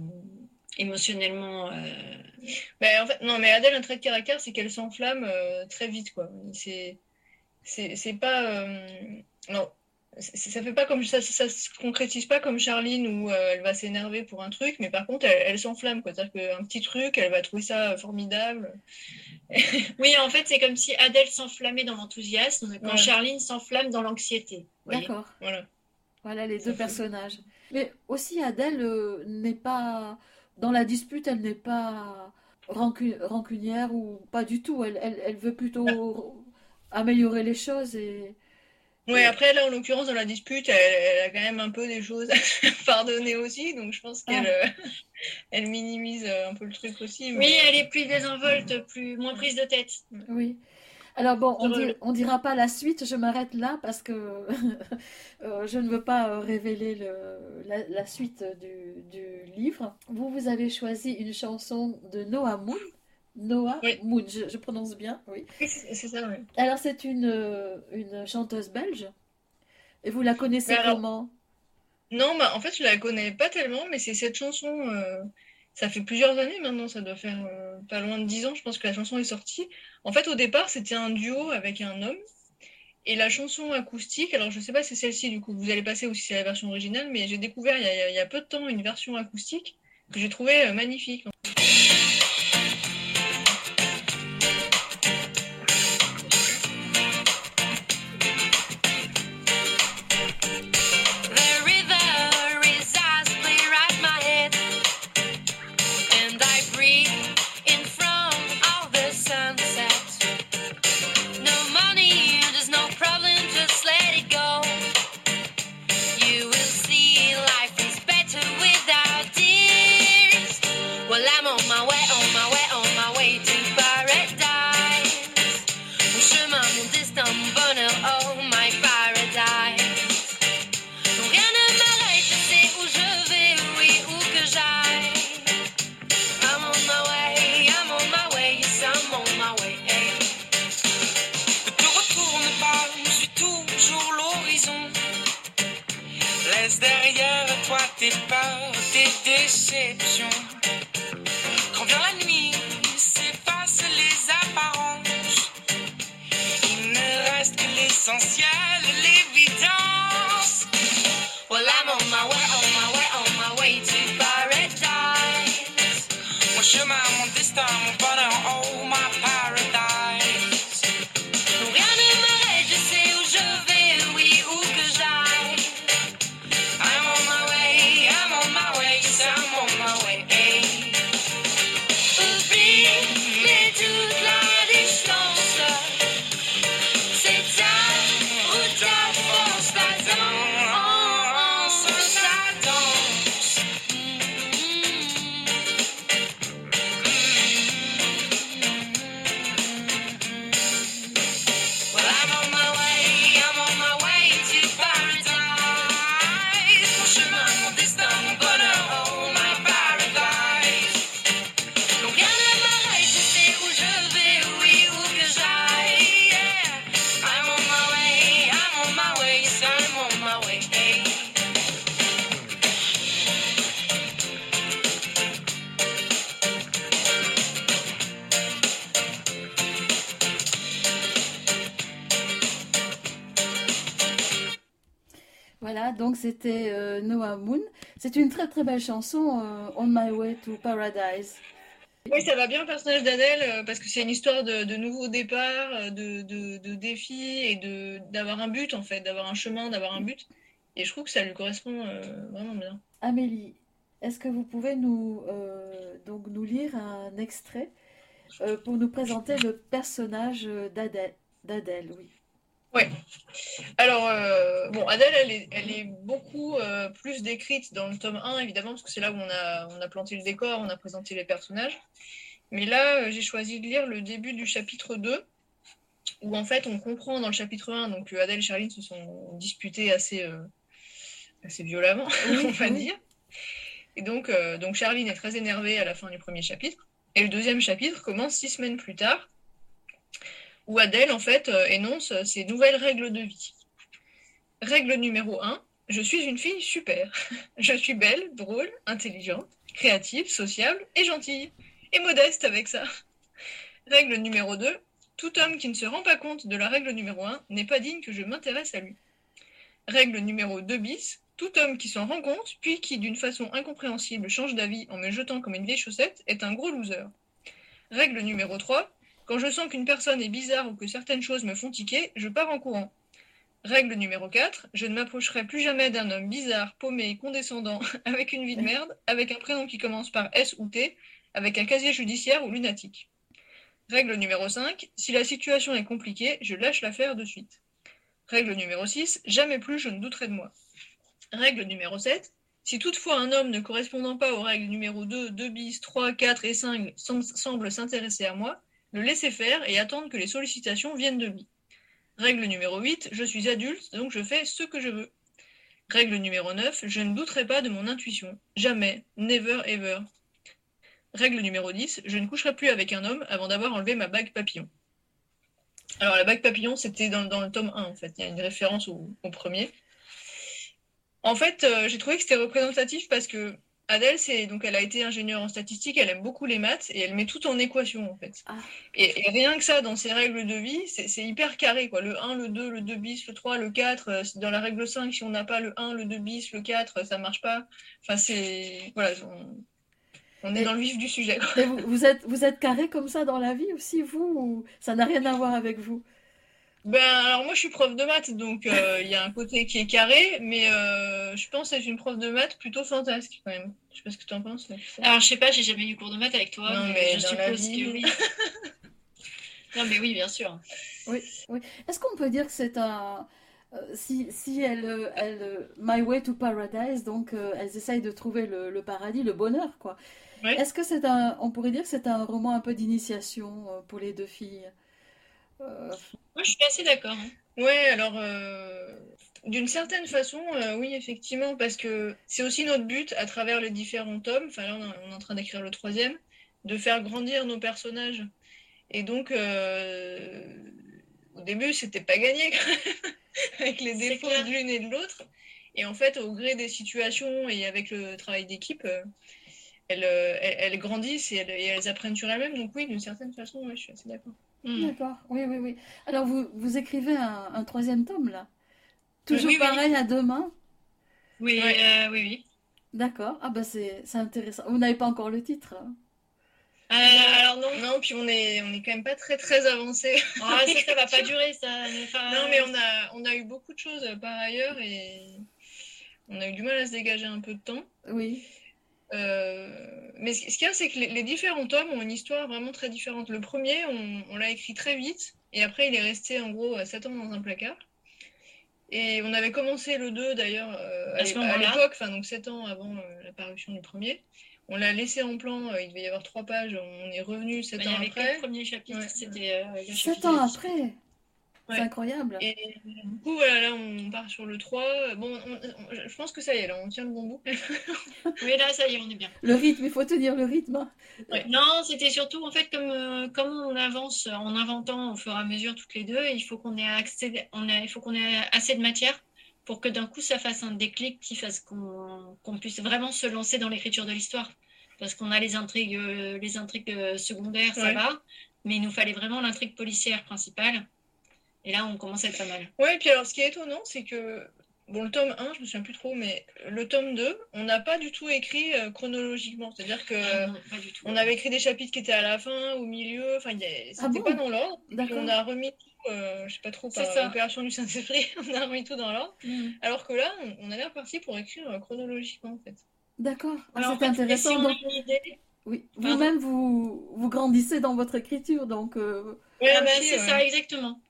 émotionnellement. Bah, en fait, non, mais Adèle, un trait de caractère, c'est qu'elle s'enflamme très vite, quoi. C'est, c'est, pas, non, ça fait pas comme ça, ça se concrétise pas comme Charline où euh, elle va s'énerver pour un truc, mais par contre, elle, elle s'enflamme, quoi. C'est-à-dire qu'un petit truc, elle va trouver ça formidable. Oui, en fait, c'est comme si Adèle s'enflammait dans l'enthousiasme quand Ouais. Charline s'enflamme dans l'anxiété. D'accord. Voilà. Voilà les Ça deux fait- personnages. Mais aussi Adèle euh, n'est pas dans la dispute, elle n'est pas rancu- rancunière ou pas du tout. Elle, elle, elle veut plutôt améliorer les choses et Ouais, après, là, en l'occurrence, dans la dispute, elle, elle a quand même un peu des choses à se pardonner aussi, donc je pense qu'elle euh, elle minimise euh, un peu le truc aussi. Oui, mais- elle est plus désinvolte, plus moins prise de tête. oui. Alors bon, on on dira pas la suite, je m'arrête là parce que euh, je ne veux pas euh, révéler le, la, la suite du, du livre. Vous, vous avez choisi une chanson de Noah Moon. Noah Oui. Moon, je, je prononce bien, oui. C'est c'est ça, oui. Alors, c'est une, euh, une chanteuse belge. Et vous la connaissez alors- comment? Non, bah, en fait, je la connais pas tellement, mais c'est cette chanson, euh, ça fait plusieurs années maintenant, ça doit faire euh, pas loin de dix ans, je pense que la chanson est sortie. En fait, au départ, c'était un duo avec un homme, et la chanson acoustique, alors je sais pas si c'est celle-ci, du coup, vous allez passer ou si c'est la version originale, mais j'ai découvert il y a, il y a peu de temps une version acoustique que j'ai trouvée magnifique. Chemin, mon destin, donc c'était euh, Noah Moon. C'est une très très belle chanson, euh, On My Way to Paradise. Oui, ça va bien le personnage d'Adèle euh, parce que c'est une histoire de, de nouveau départ, euh, de, de, de défis et de d'avoir un but en fait, d'avoir un chemin, d'avoir un but. Et je trouve que ça lui correspond euh, vraiment bien. Amélie, est-ce que vous pouvez nous, donc nous lire un extrait pour nous présenter le personnage d'Adèle, d'Adèle, oui. Alors, euh, bon, Adèle, elle est, elle est beaucoup euh, plus décrite dans le tome 1, évidemment, parce que c'est là où on a, on a planté le décor, on a présenté les personnages. Mais là, euh, j'ai choisi de lire le début du chapitre 2, où en fait, on comprend dans le chapitre 1 donc, Adèle et Charline se sont disputées assez, assez violemment, Oui, on va oui. dire. Et donc, donc, Charline est très énervée à la fin du premier chapitre. Et le deuxième chapitre commence six semaines plus tard, où Adèle, en fait, euh, énonce ses nouvelles règles de vie. Règle numéro 1, je suis une fille super. Je suis belle, drôle, intelligente, créative, sociable et gentille. Et modeste avec ça. Règle numéro 2, tout homme qui ne se rend pas compte de la règle numéro 1 n'est pas digne que je m'intéresse à lui. Règle numéro 2 bis, tout homme qui s'en rend compte, puis qui d'une façon incompréhensible change d'avis en me jetant comme une vieille chaussette, est un gros loser. Règle numéro 3, quand je sens qu'une personne est bizarre ou que certaines choses me font tiquer, je pars en courant. Règle numéro 4, je ne m'approcherai plus jamais d'un homme bizarre, paumé, condescendant, avec une vie de merde, avec un prénom qui commence par S ou T, avec un casier judiciaire ou lunatique. Règle numéro 5, si la situation est compliquée, je lâche l'affaire de suite. Règle numéro 6, jamais plus je ne douterai de moi. Règle numéro 7, si toutefois un homme ne correspondant pas aux règles numéro 2, 2 bis, 3, 4 et 5 sem- semble s'intéresser à moi, le laisser faire et attendre que les sollicitations viennent de lui. Règle numéro 8, je suis adulte, donc je fais ce que je veux. Règle numéro 9, je ne douterai pas de mon intuition. Jamais, never ever. Règle numéro 10, je ne coucherai plus avec un homme avant d'avoir enlevé ma bague papillon. Alors la bague papillon, c'était dans, le tome 1 en fait, il y a une référence au, au premier. En fait, euh, j'ai trouvé que c'était représentatif parce que Adèle, c'est donc elle a été ingénieure en statistique, elle aime beaucoup les maths et elle met tout en équation en fait. Ah. Et, et rien que ça, dans ses règles de vie, c'est hyper carré quoi. Le 1, le 2, le 2 bis, le 3, le 4, euh, dans la règle 5, si on n'a pas le 1, le 2 bis, le 4, ça marche pas. Enfin, c'est. Voilà, on, on est Et- dans le vif du sujet. vous, vous êtes, vous êtes carré comme ça dans la vie aussi, vous ou Ça n'a rien à voir avec vous? Ben, alors moi je suis prof de maths, donc euh, il y a un côté qui est carré, mais euh, je pense être une prof de maths plutôt fantasque quand même. Je sais pas ce que tu en penses. mais- Alors, je sais pas, j'ai jamais eu cours de maths avec toi, Non, mais, mais je dans la suppose vie. que oui. non, mais oui, bien sûr. Est-ce qu'on peut dire que c'est un... euh, si, si elle, elle, My Way to Paradise, donc euh, elles essayent de trouver le, le paradis, le bonheur, quoi. Est-ce que c'est un... On pourrait dire que c'est un roman un peu d'initiation pour les deux filles? Moi, je suis assez d'accord. hein. Ouais, alors euh, d'une certaine façon, euh, oui, effectivement, parce que c'est aussi notre but à travers les différents tomes, enfin là on, est- en train d'écrire le troisième, de faire grandir nos personnages. Et donc, euh, au début, c'était pas gagné quand même, avec les défauts clair. de l'une et de l'autre. Et en fait, au gré des situations et avec le travail d'équipe, euh, elles, elles, elles grandissent et elles, et elles apprennent sur elles-mêmes. Donc oui, d'une certaine façon, ouais, je suis assez d'accord. Hmm. D'accord, oui, oui, oui. Alors, vous, vous écrivez un, un troisième tome, là Toujours Oui, oui. pareil à deux mains Oui, Ouais. euh, oui, oui. D'accord. Ah, bah, c'est c'est intéressant. Vous n'avez pas encore le titre hein Euh, alors non, Non, puis on est, on est quand même pas très très avancé. Ah, ça, ça va pas durer, ça. Enfin, Non, mais on a, on a eu beaucoup de choses euh, par ailleurs et on a eu du mal à se dégager un peu de temps. Oui. Euh, mais ce, ce qu'il y a, c'est que les, les différents tomes ont une histoire vraiment très différente. Le premier, on, on l'a écrit très vite et après, il est resté en gros 7 ans dans un placard. Et on avait commencé le 2 d'ailleurs euh, à l'époque, enfin donc 7 ans avant euh, la parution du premier. On l'a laissé en plan, euh, il devait y avoir 3 pages, on est revenu 7 il y ans après. le premier chapitre, Ouais. c'était euh, le Sept chapitre ans de- C'est incroyable. Et du coup, voilà, là, on part sur le 3. Bon, on- on- je pense que ça y est, là, on tient le bon bout. Oui, là, ça y est, on est bien. Le rythme, il faut tenir le rythme. hein. Non, c'était surtout en fait comme, euh, comme on avance en inventant au fur et à mesure toutes les deux, il faut qu'on ait accès, on a, il faut qu'on ait assez de matière pour que d'un coup ça fasse un déclic qui fasse qu'on puisse vraiment se lancer dans l'écriture de l'histoire. Parce qu'on a les intrigues, euh, les intrigues euh, secondaires, ça Ouais. va, mais il nous fallait vraiment l'intrigue policière principale. Et là, on commence à être pas mal. Ouais, et puis alors, ce qui est étonnant, c'est que, bon, le tome 1, je me souviens plus trop, mais le tome 2, on n'a pas du tout écrit euh, chronologiquement. C'est-à-dire que Ah non, on avait écrit des chapitres qui étaient à la fin, au milieu, enfin, c'était Ah bon pas dans l'ordre. On a remis tout, euh, je sais pas trop, C'est par ça. l'opération du Saint-Esprit, on a remis tout dans l'ordre. Mm. Alors que là, on, on a l'air parti pour écrire euh, chronologiquement, en fait. D'accord. Ah, c'est intéressant. si Donc, idée- oui, vous-même, vous, vous grandissez dans votre écriture. Donc, euh, Ouais, Ah ben, aussi, c'est ouais. ça, exactement.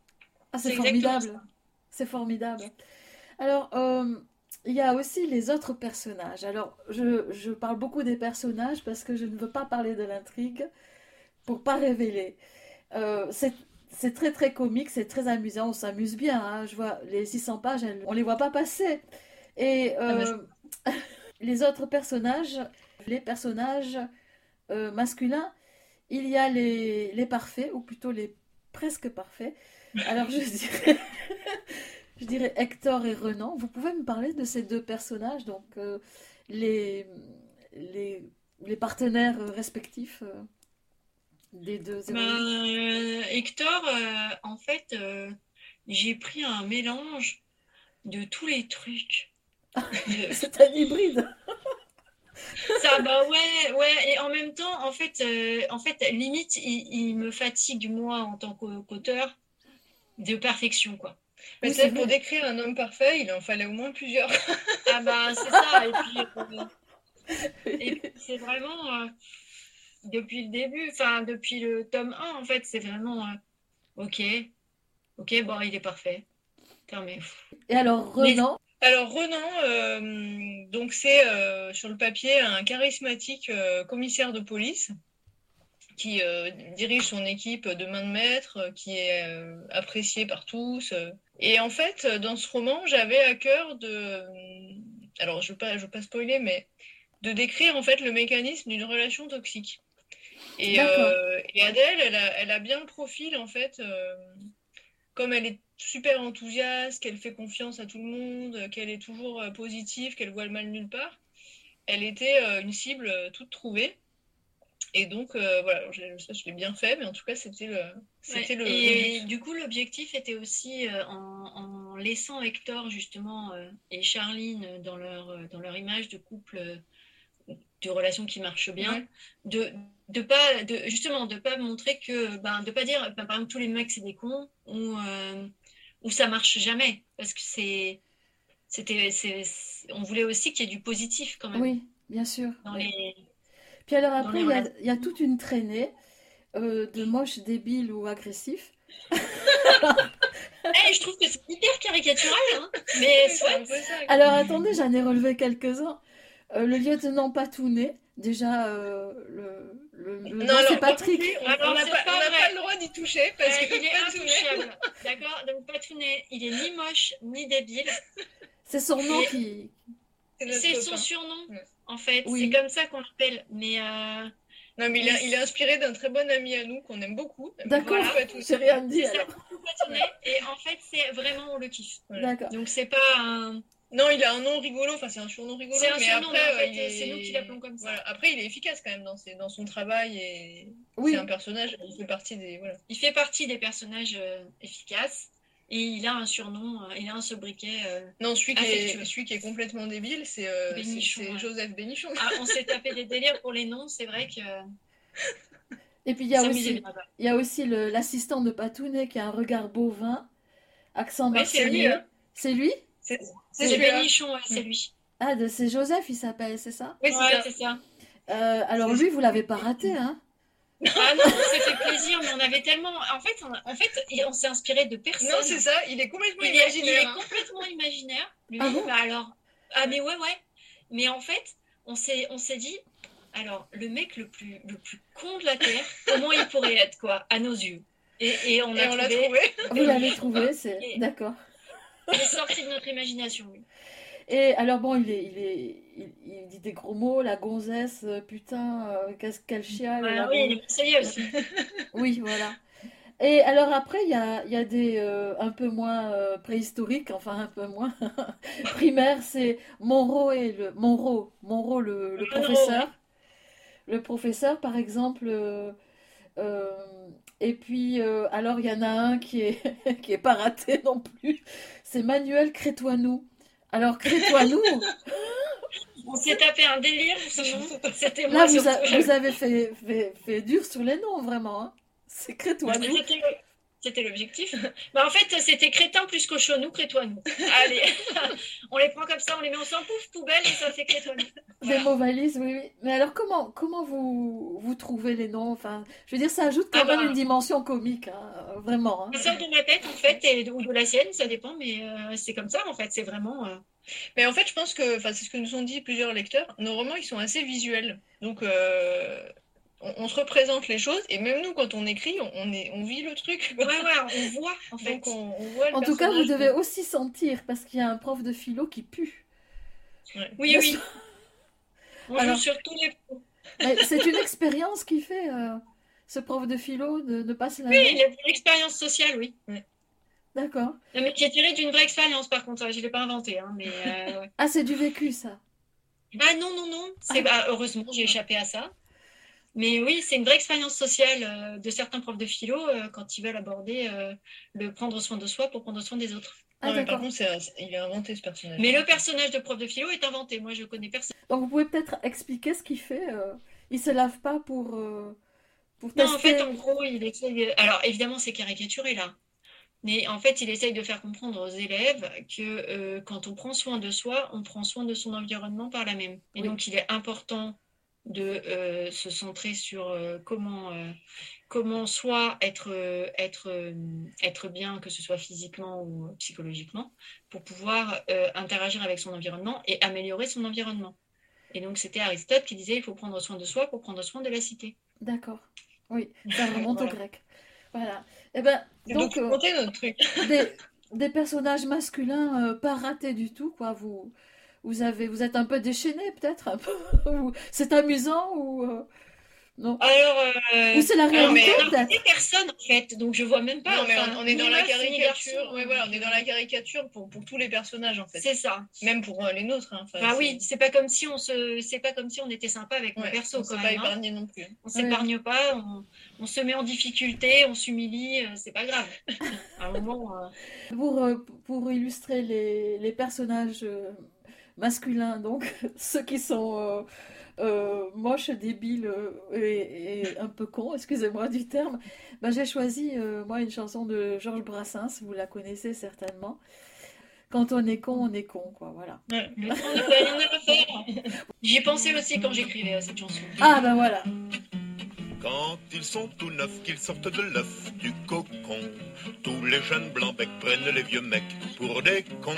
Ah, c'est formidable. C'est formidable. Alors, euh, il y a aussi les autres personnages. Alors, je, je parle beaucoup des personnages parce que je ne veux pas parler de l'intrigue pour pas révéler. Euh, c'est très très comique, c'est très amusant, on s'amuse bien. hein. Je vois les 600 pages, elles- on les voit pas passer. Et euh, les autres personnages, les personnages masculins, il y a les, les parfaits, ou plutôt les presque parfaits. Alors je dirais, je dirais Hector et Renan. Vous pouvez me parler de ces deux personnages, donc euh, les, les, les partenaires respectifs euh, des deux euh, Hector, euh, en fait, euh, j'ai pris un mélange de tous les trucs. C'est un hybride. Ça, bah ouais, ouais, et en même temps, en fait, euh, en fait, limite, il, il me fatigue, moi, en tant qu'au- qu'auteur, de perfection, quoi. Mais Oui, c'est c'est pour décrire un homme parfait, il en fallait au moins plusieurs. Ah bah, c'est ça, et puis, euh, puis c'est vraiment, euh, depuis le début, enfin, depuis le tome 1, en fait, c'est vraiment, euh, ok, ok, bon, il est parfait. Et alors Mais- Renan, Alors Renan, euh, donc c'est euh, sur le papier un charismatique euh, commissaire de police qui euh, dirige son équipe de main de maître, euh, qui est euh, apprécié par tous. euh. Et en fait, dans ce roman, j'avais à cœur de, alors je ne veux pas, je veux pas spoiler, mais de décrire en fait le mécanisme d'une relation toxique. Et, euh, Adèle, elle a, elle a bien le profil en fait. comme elle est super enthousiaste, qu'elle fait confiance à tout le monde, qu'elle est toujours positive, qu'elle voit le mal nulle part, elle était une cible toute trouvée. Et donc, euh, voilà, je, ça, je l'ai bien fait, mais en tout cas, c'était le, Ouais. le, Et du coup, l'objectif était aussi, euh, en, en laissant Hector, justement, euh, et Charline dans leur, euh, dans leur image de couple, de relation qui marche bien, Ouais. de, de pas, de, justement, de pas montrer que, ben, de pas dire, ben, par exemple, tous les mecs, c'est des cons, ou, euh, ou ça marche jamais. Parce que c'est, c'était, on voulait aussi qu'il y ait du positif, quand même, oui, bien sûr. dans oui. les, Puis alors après, il y a, relations. il y a toute une traînée euh, de moches, débiles ou agressifs. Eh, je trouve que c'est hyper caricatural, hein, mais soit. Alors attendez, j'en ai relevé quelques-uns. Euh, le lieutenant Patounet, déjà, euh, le, le, le Non, c'est Patrick. on n'a pas, le droit d'y toucher parce Euh, que il est intouchable, d'accord? Donc Patounet, il est ni moche ni débile. C'est son nom Et- qui... c'est C'est son surnom, Ouais. en fait. Oui. C'est comme ça qu'on l'appelle. Mais euh, Non, mais il, a- il est inspiré d'un très bon ami à nous qu'on aime beaucoup. D'accord, j'ai rien dit c'est alors. Et en fait, c'est vraiment, on le kiffe. Voilà. D'accord. Donc c'est pas un. Non, il a un nom rigolo, enfin c'est un surnom rigolo, C'est un mais surnom, après, mais en fait, il est- c'est nous qui l'appelons comme ça. Voilà. Après, il est efficace quand même dans, ses- dans son travail et Oui, c'est un personnage, il fait partie des. Voilà. Il fait partie des personnages euh, efficaces. Et il a un surnom, euh, il a un sobriquet. euh, Non, celui qui, est, celui qui est complètement débile, c'est euh, ouais. Joseph Bénichon. Ah, on s'est tapé des délires pour les noms, c'est vrai que et puis il y a aussi, y a l'assistant de Patounet qui a un regard bovin, accent Ouais, c'est lui, marseillais. hein. C'est lui? C'est. Bénichon, ouais, c'est lui. Ah, de- c'est Joseph, il s'appelle, c'est ça? Oui, c'est Ouais, ça. Euh, alors lui, vous l'avez pas raté, hein? Ah non, on s'est fait plaisir, mais on avait tellement. En fait, on, en fait, on s'est inspiré de personne. Non, c'est ça, il est complètement Il est, il est imaginaire. hein. complètement imaginaire. Lui, Ah bon? Bah alors. Ah mais ouais, ouais. Mais en fait, on s'est, on s'est dit, alors le mec le plus, le plus con de la terre, comment il pourrait être quoi, à nos yeux? Et, et on l'a trouvé. trouvé. Vous l'avez trouvé, c'est... D'accord. Il est sorti de notre imagination. lui. Et alors bon, il est, il est, il, il dit des gros mots, la gonzesse, euh, putain, euh, qu'est-ce qu'elle chiale, Ah la oui, il est conseiller aussi. Oui, voilà. Et alors après, il y a, il y a des euh, un peu moins euh, préhistoriques, enfin un peu moins primaires, c'est Monroe et le Monroe, Monroe le, professeur. Le professeur, par exemple. et puis, alors, il y en a un qui est, qui est pas raté non plus. C'est Manuel Crétoinou. Alors, Crétoinou, On s'est tapé un délire. C'était là, moi vous, a- surtout. vous avez fait, fait, fait dur sur les noms, vraiment. hein. C'est Crétoinou. C'était l'objectif. Bah, en fait, c'était crétin plus cochonou, crétoinou. Allez, on les prend comme ça, on les met sang pouf, poubelle et ça fait crétoinou. Des mots valises, oui, oui. Mais alors, comment, comment vous, vous trouvez les noms? Enfin, je veux dire, ça ajoute quand Ah même bah. une dimension comique, hein, vraiment. hein. Ça sort de ma tête, en fait, et, ou de la sienne, ça dépend, mais euh, c'est comme ça, en fait. C'est vraiment. euh, Mais en fait, je pense que, enfin, c'est ce que nous ont dit plusieurs lecteurs, nos romans, ils sont assez visuels. Donc, euh, on, on se représente les choses, et même nous, quand on écrit, on, on est, on vit le truc. Ouais, ouais, on voit, en fait. Donc, on, on voit le En tout cas, vous devez aussi sentir, parce qu'il y a un prof de philo qui pue. Oui, Bien oui. sûr. On Alors- joue sur tous les. C'est une expérience qui fait. euh, ce prof de philo, de ne pas se Oui, il a une expérience sociale, oui. D'accord. Mais qui est tiré d'une vraie expérience, par contre. Je ne l'ai pas inventé, hein, mais euh, ouais. Ah, c'est du vécu, ça. Ah non, non, non. C'est, bah, heureusement, j'ai échappé à ça. Mais oui, c'est une vraie expérience sociale euh, de certains profs de philo euh, quand ils veulent aborder euh, le prendre soin de soi pour prendre soin des autres. Ah, Non, mais par contre, c'est- il a inventé ce personnage. Mais le personnage de prof de philo est inventé. Moi, je connais personne. Donc, vous pouvez peut-être expliquer ce qu'il fait. euh, Il se lave pas pour, euh, pour Non, en fait, en gros, il essaye. Alors, évidemment, c'est caricaturé là. Mais en fait, il essaye de faire comprendre aux élèves que euh, quand on prend soin de soi, on prend soin de son environnement par la même. Et Oui. donc, il est important de euh, se centrer sur euh, comment, comment soit être, être, être bien, que ce soit physiquement ou psychologiquement, pour pouvoir interagir avec son environnement et améliorer son environnement. Et donc, c'était Aristote qui disait il faut prendre soin de soi pour prendre soin de la cité. D'accord. Oui, ça remonte au Voilà. grec. Voilà. Eh ben, donc, euh, documenté notre truc. des, des personnages masculins euh, pas ratés du tout, quoi. Vous, vous avez, vous êtes un peu déchaîné, peut-être, peu. c'est amusant ou euh, non Alors, euh, Ou c'est la réalité, peut-être. personne en fait, donc je vois même pas. Non, mais enfin, on, on est dans la caricature. Ouais, voilà, on est dans la caricature pour, pour tous les personnages en fait. C'est ça. Même pour euh, les nôtres. Hein. Enfin, Bah c'est- oui, c'est pas comme si on se, c'est pas comme si on était sympa avec nos Ouais, persos on quand s'est pas hein. épargné non plus. On s'épargne pas, on, on se met en difficulté, on s'humilie, euh, c'est pas grave. À un moment, euh, Pour, euh, pour illustrer les, les personnages euh, masculins, donc ceux qui sont euh, moches, débiles euh, et, et un peu cons, excusez-moi du terme, ben, j'ai choisi euh, moi une chanson de Georges Brassens, vous la connaissez certainement. Quand on est con, on est con, quoi, voilà. le temps ne peut rien à faire. J'y ai pensé aussi quand j'écrivais euh, cette chanson. Ah ben voilà. Quand ils sont tout neufs, qu'ils sortent de l'œuf du cocon, tous les jeunes blancs becs prennent les vieux mecs pour des cons.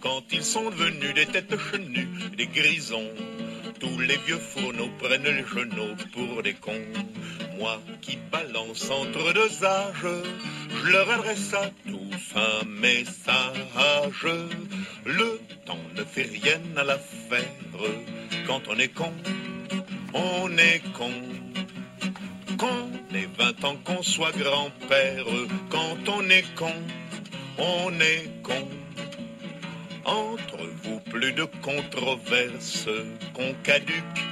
Quand ils sont devenus des têtes chenues, des grisons, tous les vieux fourneaux prennent les genoux pour des cons. Moi qui balance entre deux âges, je leur adresse à tous un message. Le temps ne fait rien à l'affaire. Quand on est con, on est con. Qu'on ait 20 ans, qu'on soit grand-père, quand on est con, on est con. Entre vous, plus de controverses, qu'on caduque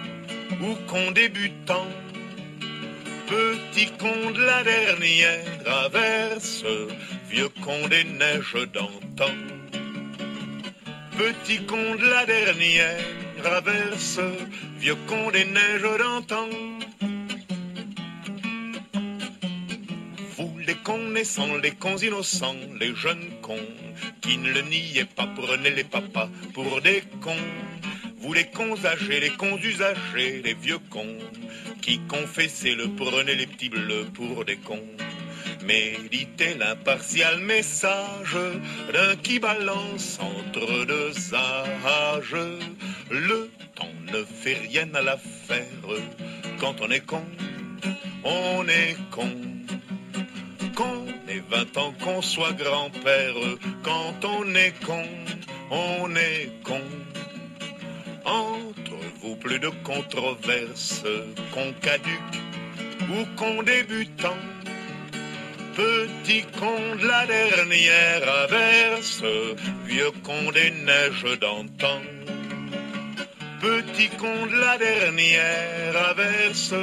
ou qu'on débutant. Petit con de la dernière averse, vieux con des neiges d'antan. Petit con de la dernière averse, vieux con des neiges d'antan. Vous les cons naissants, les cons innocents, les jeunes cons, qui ne le niaient pas, prenez les papas pour des cons. Vous les cons âgés, les cons usagés, les vieux cons, qui confessaient le prenez les petits bleus pour des cons. Méditez l'impartial message d'un qui balance entre deux âges. Le temps ne fait rien à l'affaire. Quand on est con, on est con. Qu'on ait 20 ans, qu'on soit grand-père, quand on est con, on est con. Entre vous, plus de controverses, qu'on caduque ou qu'on débutant. Petit con de la dernière averse, vieux con des neiges d'antan. Petit con de la dernière averse,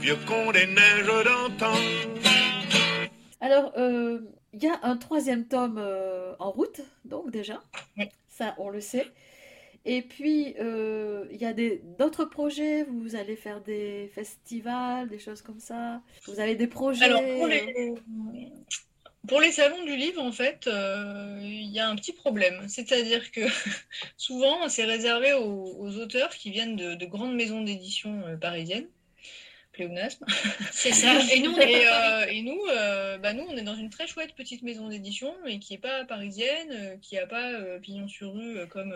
vieux con des neiges d'antan. Alors, euh, il y a un troisième tome euh, en route, donc déjà, Oui. ça on le sait. Et puis, euh, il y a d'autres projets, vous allez faire des festivals, des choses comme ça. Vous avez des projets. Alors, pour les, pour les salons du livre, en fait, euh, il y a un petit problème. C'est-à-dire que souvent, c'est réservé aux, aux auteurs qui viennent de, de grandes maisons d'édition parisiennes. Pléonasme. C'est ça. Et nous, on est Et, euh, et nous, euh, bah nous, on est dans une très chouette petite maison d'édition, mais qui n'est pas parisienne, euh, qui n'a pas euh, pignon sur rue comme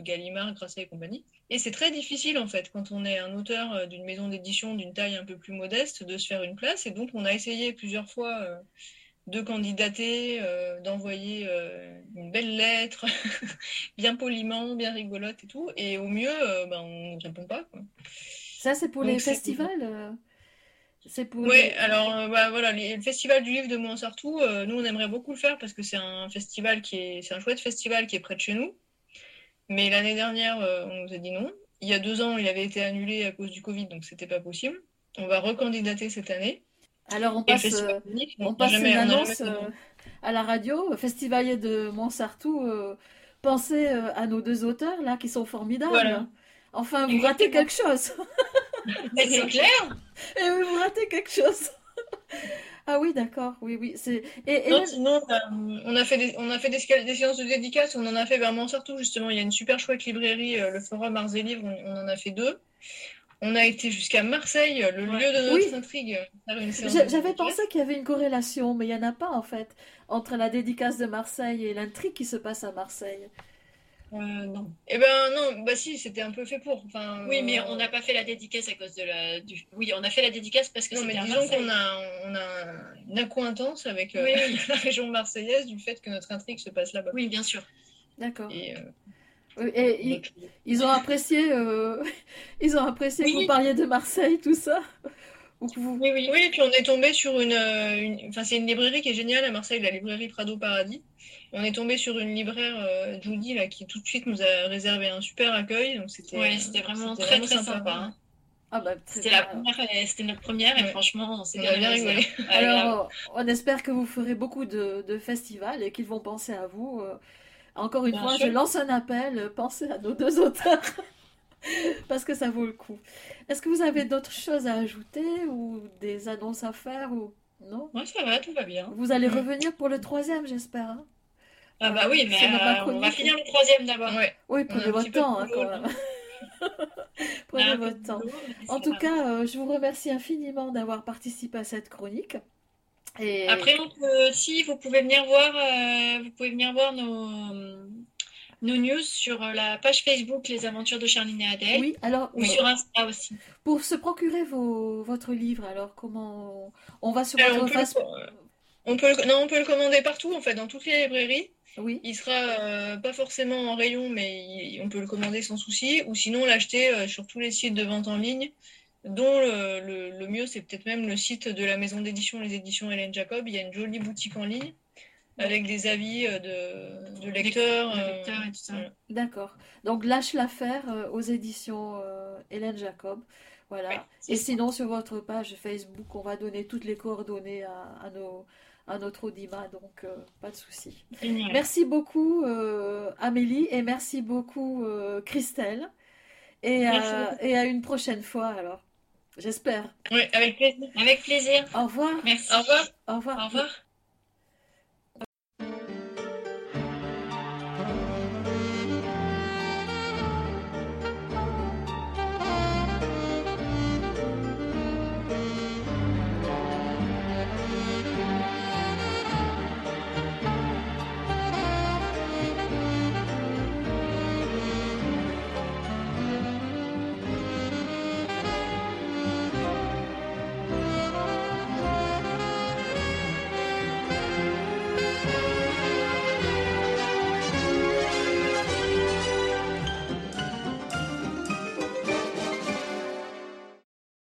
Gallimard, Grasset et compagnie. Et c'est très difficile, en fait, quand on est un auteur d'une maison d'édition d'une taille un peu plus modeste, de se faire une place. Et donc, on a essayé plusieurs fois de candidater, euh, d'envoyer euh, une belle lettre, bien poliment, bien rigolote et tout. Et au mieux, euh, bah, on ne répond pas. Quoi. Ça, c'est pour Donc, les festivals. C'est pour. Ouais, les- alors euh, bah, voilà, les- le festival du livre de Montsartou, euh, nous on aimerait beaucoup le faire parce que c'est un festival qui est, c'est un chouette festival qui est près de chez nous. Mais l'année dernière, euh, on nous a dit non. Il y a deux ans, il avait été annulé à cause du Covid, donc c'était pas possible. On va recandidater cette année. Alors on Et passe, euh, on passe jamais- une annonce à la radio, festivalier de Montsartou. pensez à nos deux auteurs là qui sont formidables. Voilà. Enfin, vous ratez quelque chose. Mais c'est clair. Et oui, vous ratez quelque chose. Ah oui, d'accord. Oui, oui. C'est et, et Non, sinon, euh, on a fait des, on a fait des, séances de dédicaces, on en a fait vers Montsartou justement. Il y a une super chouette librairie, euh, le Forum Arts et Livres, on, on en a fait deux. On a été jusqu'à Marseille, le lieu de notre Oui. intrigue, J'avais pensé qu'il y avait une corrélation, mais il n'y en a pas en fait, entre la dédicace de Marseille et l'intrigue qui se passe à Marseille. Euh, non. Eh ben non, bah si, c'était un peu fait pour. Enfin, Oui, mais euh, on n'a pas fait la dédicace à cause de la. Du... Oui, on a fait la dédicace parce que Non, mais disons qu'on a, on a une accointance avec euh, Oui, oui. la région marseillaise du fait que notre intrigue se passe là-bas. Oui, bien sûr. D'accord. Et, euh, ils, ils ont apprécié, euh, ils ont apprécié que vous parliez de Marseille, tout ça. Ou que vous... Oui, oui. Oui, et puis on est tombé sur une, une- enfin c'est une librairie qui est géniale à Marseille, la librairie Prado Paradis. On est tombé sur une libraire, euh, Judy, là, qui tout de suite nous a réservé un super accueil. Donc c'était, Ouais, euh, c'était vraiment c'était très très sympa. hein. Ah bah, très C'était la première, et c'était notre première et Ouais. franchement, on s'est On bien a bien rigolé. Alors, euh, on espère que vous ferez beaucoup de, de festivals et qu'ils vont penser à vous. euh. Encore une Bien fois, sûr. je lance un appel, euh, pensez à nos deux auteurs. Parce que ça vaut le coup. Est-ce que vous avez d'autres choses à ajouter ou des annonces à faire ou non? Ouais, ça va, tout va bien. Vous allez revenir pour le troisième, j'espère. hein? Ah bah oui, mais euh, on va finir le troisième d'abord. Ouais. Oui, prenez votre temps, hein, quand même. Prenez votre temps. boulot, En tout cas, euh, je vous remercie infiniment d'avoir participé à cette chronique. Et Après, on peut, si vous pouvez venir voir, euh, vous pouvez venir voir nos, nos news sur la page Facebook Les Aventures de Charline et Adèle oui, alors ou sur Insta aussi. pour se procurer vos, votre livre, alors comment on, on va sur Alors, votre on peut, face le, on peut le- non, on peut le commander partout, en fait, dans toutes les librairies. Oui, Il sera euh, pas forcément en rayon, mais il- on peut le commander sans souci, ou sinon l'acheter euh, sur tous les sites de vente en ligne, dont le, le- le mieux, c'est peut-être même le site de la maison d'édition, les éditions Hélène Jacob. Il y a une jolie boutique en ligne avec des avis euh, de, de lecteurs. de euh, lecteurs et tout ça. voilà. d'accord. Donc lâche l'affaire aux éditions euh, Hélène Jacob. Voilà. Ouais, Et ça. sinon, sur votre page Facebook, on va donner toutes les coordonnées à, à nos, à notre Audima, donc euh, pas de souci. Merci beaucoup euh, Amélie et merci beaucoup euh, Christelle. Et, Merci à- beaucoup. et à une prochaine fois alors. J'espère. Ouais, avec plaisir. Avec plaisir. Au revoir. Merci. Au revoir. Au revoir. Au revoir.